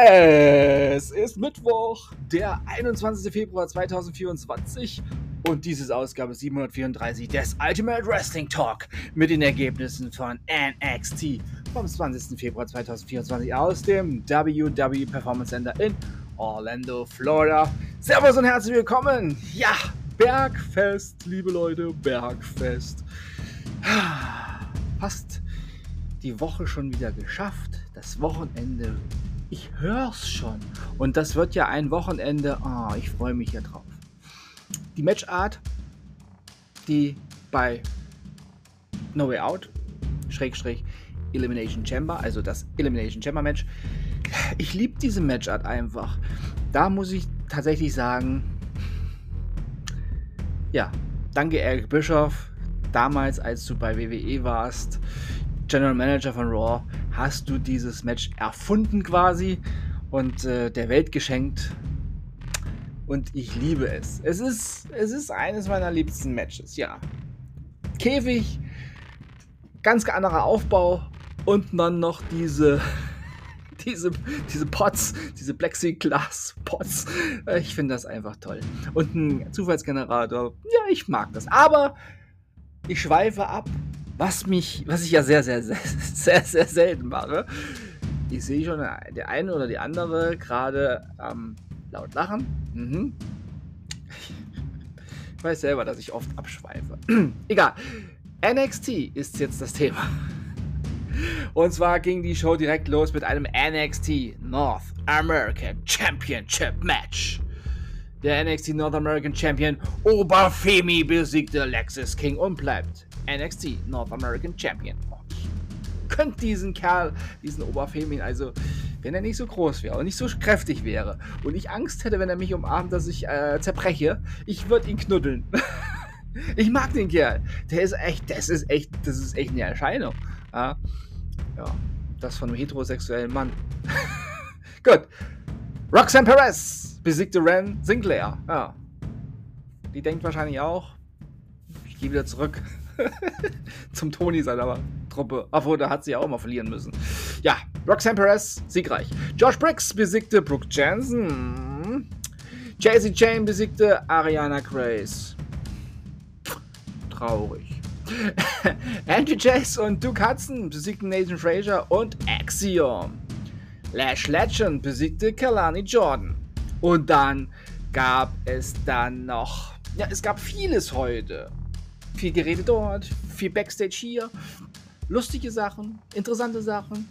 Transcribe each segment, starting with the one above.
Es ist Mittwoch, der 21. Februar 2024 und dies ist Ausgabe 734 des Ultimate Wrestling Talk mit den Ergebnissen von NXT vom 20. Februar 2024 aus dem WWE Performance Center in Orlando, Florida. Servus und herzlich willkommen. Ja, Bergfest, liebe Leute, Bergfest. Fast die Woche schon wieder geschafft. Das Wochenende ich hör's schon. Und das wird ja ein Wochenende. Oh, ich freue mich ja drauf. Die Matchart, die bei No Way Out, Schrägstrich, Elimination Chamber, also das Elimination Chamber Match. Ich liebe diese Matchart einfach. Da muss ich tatsächlich sagen, ja, danke Eric Bischoff, damals als du bei WWE warst, General Manager von Raw, hast du dieses Match erfunden quasi und äh, der Welt geschenkt. Und ich liebe es. Es ist, es ist eines meiner liebsten Matches, ja. Käfig, ganz anderer Aufbau und dann noch diese, diese, diese Pots, diese Plexiglas-Pots. Ich finde das einfach toll. Und ein Zufallsgenerator, ja, ich mag das. Aber ich schweife ab was mich, was ich ja sehr, sehr, sehr, sehr, sehr selten mache. Ich sehe schon, der eine oder die andere gerade ähm, laut lachen. Mhm. Ich weiß selber, dass ich oft abschweife. Egal. NXT ist jetzt das Thema. Und zwar ging die Show direkt los mit einem NXT North American Championship Match. Der NXT North American Champion Oberfemi besiegte Lexis King und bleibt NXT North American Champion. Könnt diesen Kerl, diesen Oberfemin, also wenn er nicht so groß wäre und nicht so kräftig wäre und ich Angst hätte, wenn er mich umarmt, dass ich äh, zerbreche, ich würde ihn knuddeln. ich mag den Kerl. Der ist echt, das ist echt, das ist echt eine Erscheinung. Ja, ja das von einem heterosexuellen Mann. Gut. Roxanne Perez besiegte Ren Sinclair. Ja. Die denkt wahrscheinlich auch, ich gehe wieder zurück. Zum Tony seiner Truppe. Obwohl, da hat sie ja auch mal verlieren müssen. Ja, Roxanne Perez, siegreich. Josh Briggs besiegte Brooke Jansen. Jazzy Jane besiegte Ariana Grace. Traurig. Andrew Chase und Duke Hudson besiegten Nathan Frazier und Axiom. Lash Legend besiegte Kalani Jordan. Und dann gab es dann noch. Ja, es gab vieles heute. Viel Gerede dort, viel Backstage hier. Lustige Sachen, interessante Sachen,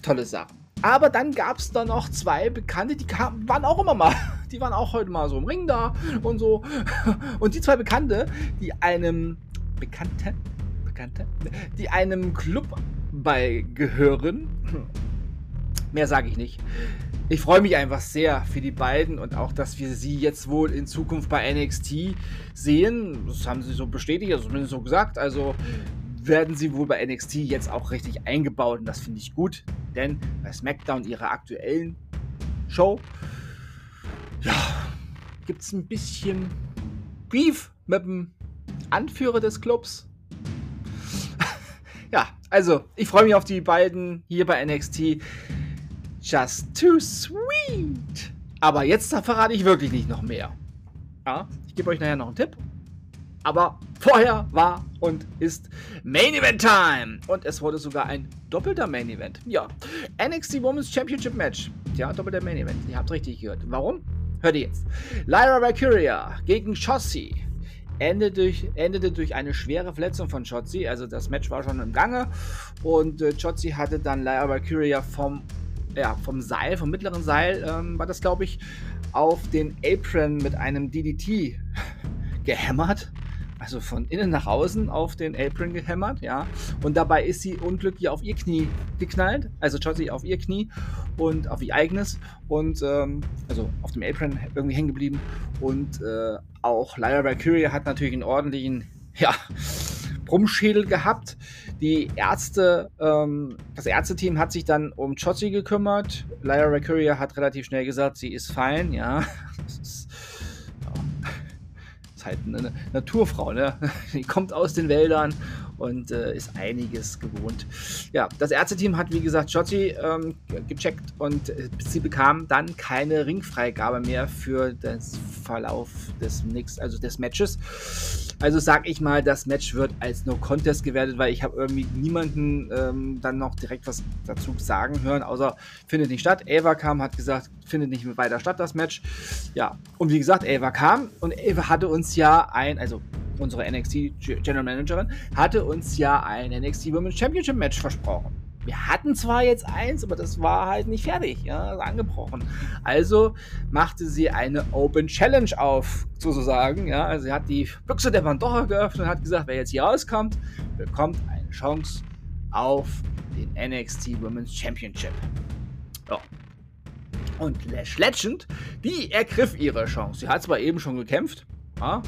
tolle Sachen. Aber dann gab es da noch zwei Bekannte, die kamen, waren auch immer mal, die waren auch heute mal so im Ring da und so. Und die zwei Bekannte, die einem Bekannten, Bekannte, die einem Club beigehören, mehr sage ich nicht, ich freue mich einfach sehr für die beiden und auch, dass wir sie jetzt wohl in Zukunft bei NXT sehen. Das haben sie so bestätigt, also zumindest so gesagt. Also werden sie wohl bei NXT jetzt auch richtig eingebaut und das finde ich gut, denn bei SmackDown ihrer aktuellen Show, ja, gibt es ein bisschen Beef mit dem Anführer des Clubs. ja, also ich freue mich auf die beiden hier bei NXT. Just too sweet. Aber jetzt verrate ich wirklich nicht noch mehr. Ja, ich gebe euch nachher noch einen Tipp. Aber vorher war und ist Main Event Time. Und es wurde sogar ein doppelter Main Event. Ja, NXT Women's Championship Match. Ja, doppelter Main Event. Ihr habt richtig gehört. Warum? Hört ihr jetzt. Lyra Valkyria gegen Shotzi endete durch, endete durch eine schwere Verletzung von Shotzi. Also das Match war schon im Gange. Und äh, Shotzi hatte dann Lyra Valkyria vom ja, vom Seil, vom mittleren Seil, ähm, war das, glaube ich, auf den Apron mit einem DDT gehämmert. Also von innen nach außen auf den Apron gehämmert, ja. Und dabei ist sie unglücklich auf ihr Knie geknallt. Also Chotzi auf ihr Knie und auf ihr eigenes. Und ähm, also auf dem Apron irgendwie hängen geblieben. Und äh, auch Lyra Valkyrie hat natürlich einen ordentlichen, ja, Brummschädel gehabt. Die Ärzte, ähm, das Ärzteteam hat sich dann um Chotzi gekümmert. Lyra Mercuria hat relativ schnell gesagt, sie ist fein, ja. Das ist, ja, ist halt eine Naturfrau, ne? Die kommt aus den Wäldern und äh, ist einiges gewohnt. Ja, das Ärzteteam hat, wie gesagt, Shotzi ähm, gecheckt und äh, sie bekam dann keine Ringfreigabe mehr für den Verlauf des nächsten, also des Matches. Also sag ich mal, das Match wird als No Contest gewertet, weil ich habe irgendwie niemanden ähm, dann noch direkt was dazu sagen hören, außer findet nicht statt. Ava kam, hat gesagt, findet nicht weiter statt, das Match. Ja, und wie gesagt, Ava kam und Ava hatte uns ja ein, also unsere NXT General Managerin, hatte uns ja ein NXT Women's Championship Match versprochen. Wir hatten zwar jetzt eins, aber das war halt nicht fertig, ja, angebrochen. Also machte sie eine Open Challenge auf, sozusagen, ja. Also sie hat die Büchse der Pandora geöffnet und hat gesagt, wer jetzt hier rauskommt, bekommt eine Chance auf den NXT Women's Championship. Ja. Und Lash Legend, die ergriff ihre Chance. Sie hat zwar eben schon gekämpft, ja,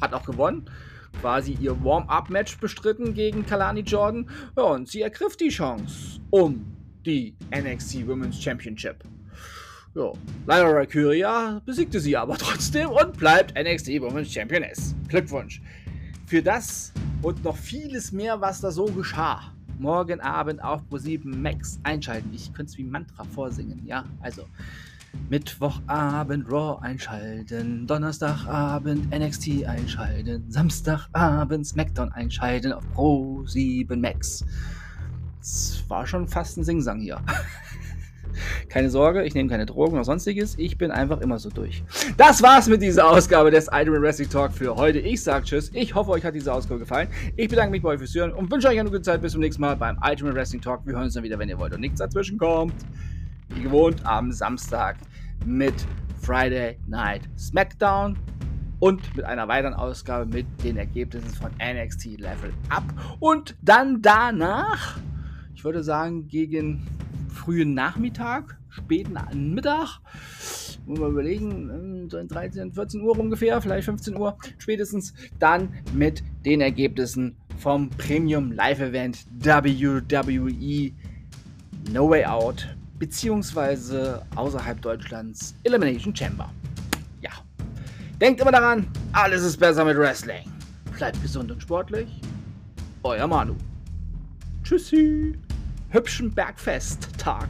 hat auch gewonnen, quasi ihr Warm-up-Match bestritten gegen Kalani Jordan. Und sie ergriff die Chance um die NXT Women's Championship. Ja, Lyra Kyria besiegte sie aber trotzdem und bleibt NXT Women's Championess. Glückwunsch. Für das und noch vieles mehr, was da so geschah. Morgen Abend auf Pro7 Max einschalten. Ich könnte es wie Mantra vorsingen, ja? Also, Mittwochabend Raw einschalten, Donnerstagabend NXT einschalten, Samstagabend SmackDown einschalten auf Pro 7 Max. Das war schon fast ein Singsang hier. Keine Sorge, ich nehme keine Drogen oder sonstiges. Ich bin einfach immer so durch. Das war's mit dieser Ausgabe des Iron Wrestling Talk für heute. Ich sag Tschüss. Ich hoffe, euch hat diese Ausgabe gefallen. Ich bedanke mich bei euch fürs Hören und wünsche euch eine gute Zeit. Bis zum nächsten Mal beim Ultimate Wrestling Talk. Wir hören uns dann wieder, wenn ihr wollt und nichts dazwischen kommt wie gewohnt am Samstag mit Friday Night SmackDown und mit einer weiteren Ausgabe mit den Ergebnissen von NXT Level Up. Und dann danach, ich würde sagen gegen frühen Nachmittag, späten Mittag, muss man überlegen, so in 13, 14 Uhr ungefähr, vielleicht 15 Uhr spätestens, dann mit den Ergebnissen vom Premium Live Event WWE No Way Out beziehungsweise außerhalb Deutschlands Elimination Chamber. Ja. Denkt immer daran, alles ist besser mit Wrestling. Bleibt gesund und sportlich. Euer Manu. Tschüssi. Hübschen Bergfest-Tag.